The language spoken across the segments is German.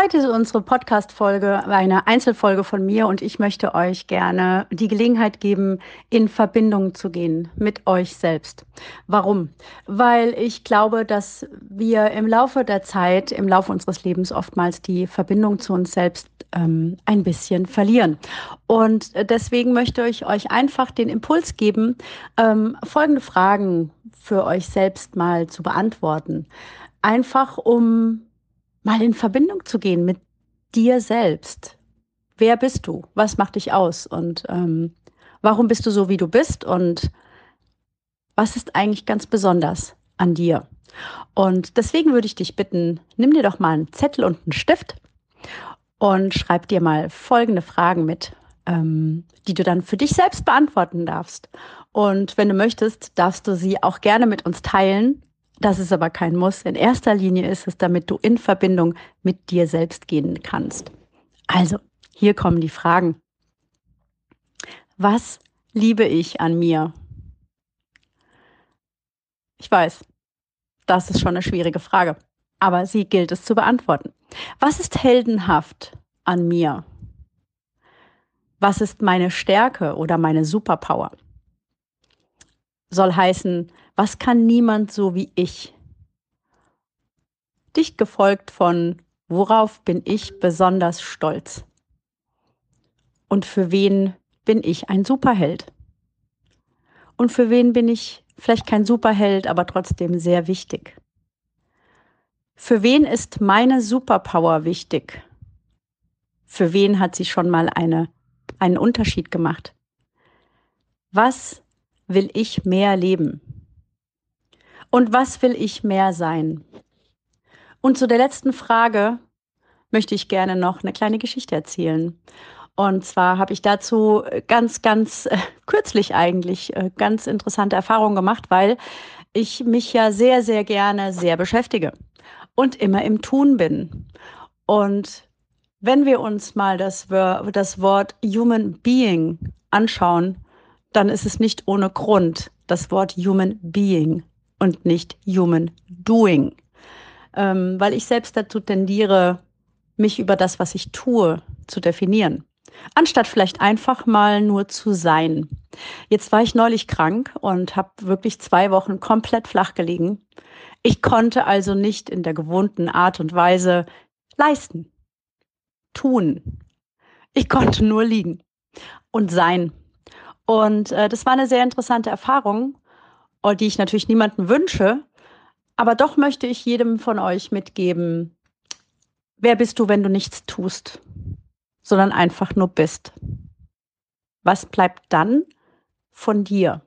Heute ist unsere Podcast-Folge eine Einzelfolge von mir und ich möchte euch gerne die Gelegenheit geben, in Verbindung zu gehen mit euch selbst. Warum? Weil ich glaube, dass wir im Laufe der Zeit, im Laufe unseres Lebens oftmals die Verbindung zu uns selbst ähm, ein bisschen verlieren. Und deswegen möchte ich euch einfach den Impuls geben, ähm, folgende Fragen für euch selbst mal zu beantworten. Einfach um mal in Verbindung zu gehen mit dir selbst. Wer bist du? Was macht dich aus? Und ähm, warum bist du so, wie du bist? Und was ist eigentlich ganz besonders an dir? Und deswegen würde ich dich bitten, nimm dir doch mal einen Zettel und einen Stift und schreib dir mal folgende Fragen mit, ähm, die du dann für dich selbst beantworten darfst. Und wenn du möchtest, darfst du sie auch gerne mit uns teilen. Das ist aber kein Muss. In erster Linie ist es, damit du in Verbindung mit dir selbst gehen kannst. Also, hier kommen die Fragen. Was liebe ich an mir? Ich weiß, das ist schon eine schwierige Frage, aber sie gilt es zu beantworten. Was ist heldenhaft an mir? Was ist meine Stärke oder meine Superpower? Soll heißen, was kann niemand so wie ich? Dicht gefolgt von Worauf bin ich besonders stolz? Und für wen bin ich ein Superheld? Und für wen bin ich vielleicht kein Superheld, aber trotzdem sehr wichtig? Für wen ist meine Superpower wichtig? Für wen hat sie schon mal eine, einen Unterschied gemacht? Was will ich mehr leben? Und was will ich mehr sein? Und zu der letzten Frage möchte ich gerne noch eine kleine Geschichte erzählen. Und zwar habe ich dazu ganz, ganz äh, kürzlich eigentlich äh, ganz interessante Erfahrungen gemacht, weil ich mich ja sehr, sehr gerne sehr beschäftige und immer im Tun bin. Und wenn wir uns mal das, das Wort Human Being anschauen, dann ist es nicht ohne Grund das Wort Human Being und nicht Human Doing. Ähm, weil ich selbst dazu tendiere, mich über das, was ich tue, zu definieren. Anstatt vielleicht einfach mal nur zu sein. Jetzt war ich neulich krank und habe wirklich zwei Wochen komplett flach gelegen. Ich konnte also nicht in der gewohnten Art und Weise leisten, tun. Ich konnte nur liegen und sein. Und äh, das war eine sehr interessante Erfahrung die ich natürlich niemandem wünsche. Aber doch möchte ich jedem von euch mitgeben, wer bist du, wenn du nichts tust, sondern einfach nur bist. Was bleibt dann von dir?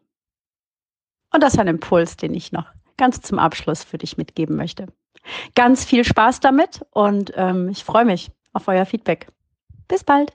Und das ist ein Impuls, den ich noch ganz zum Abschluss für dich mitgeben möchte. Ganz viel Spaß damit und ähm, ich freue mich auf euer Feedback. Bis bald.